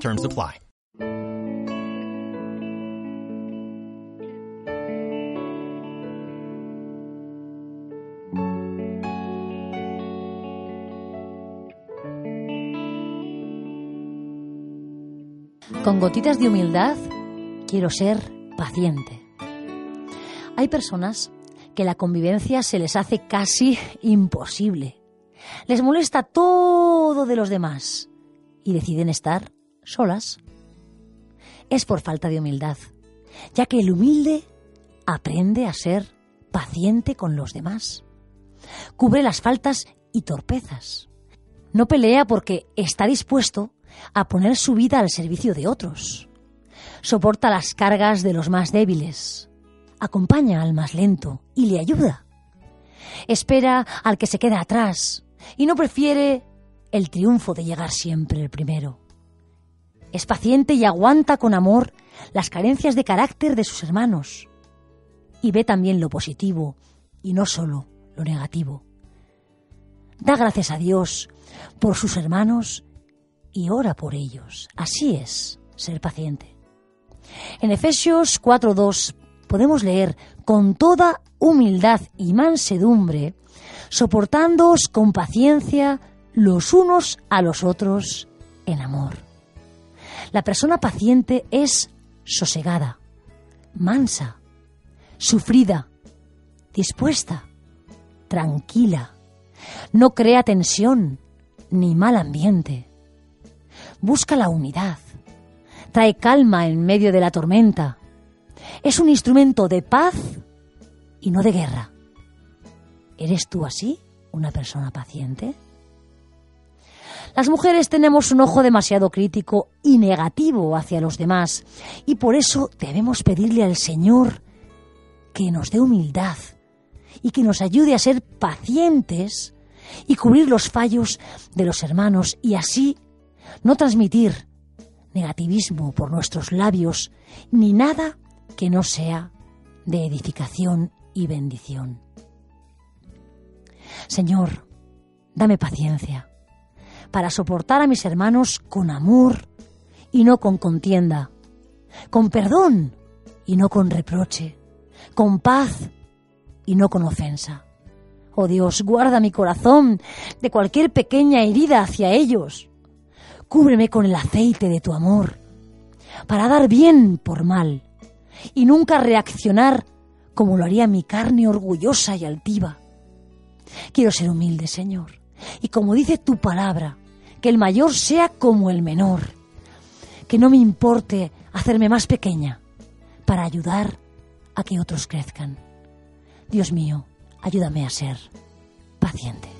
Terms apply. Con gotitas de humildad, quiero ser paciente. Hay personas que la convivencia se les hace casi imposible. Les molesta todo de los demás y deciden estar solas. Es por falta de humildad, ya que el humilde aprende a ser paciente con los demás. Cubre las faltas y torpezas. No pelea porque está dispuesto a poner su vida al servicio de otros. Soporta las cargas de los más débiles. Acompaña al más lento y le ayuda. Espera al que se queda atrás y no prefiere el triunfo de llegar siempre el primero. Es paciente y aguanta con amor las carencias de carácter de sus hermanos. Y ve también lo positivo y no solo lo negativo. Da gracias a Dios por sus hermanos y ora por ellos. Así es ser paciente. En Efesios 4.2 podemos leer, con toda humildad y mansedumbre, soportándoos con paciencia los unos a los otros en amor. La persona paciente es sosegada, mansa, sufrida, dispuesta, tranquila, no crea tensión ni mal ambiente busca la unidad, trae calma en medio de la tormenta, es un instrumento de paz y no de guerra. ¿Eres tú así, una persona paciente? Las mujeres tenemos un ojo demasiado crítico y negativo hacia los demás y por eso debemos pedirle al Señor que nos dé humildad y que nos ayude a ser pacientes y cubrir los fallos de los hermanos y así no transmitir negativismo por nuestros labios, ni nada que no sea de edificación y bendición. Señor, dame paciencia para soportar a mis hermanos con amor y no con contienda, con perdón y no con reproche, con paz y no con ofensa. Oh Dios, guarda mi corazón de cualquier pequeña herida hacia ellos Cúbreme con el aceite de tu amor, para dar bien por mal y nunca reaccionar como lo haría mi carne orgullosa y altiva. Quiero ser humilde, Señor, y como dice tu palabra, que el mayor sea como el menor, que no me importe hacerme más pequeña para ayudar a que otros crezcan. Dios mío, ayúdame a ser paciente.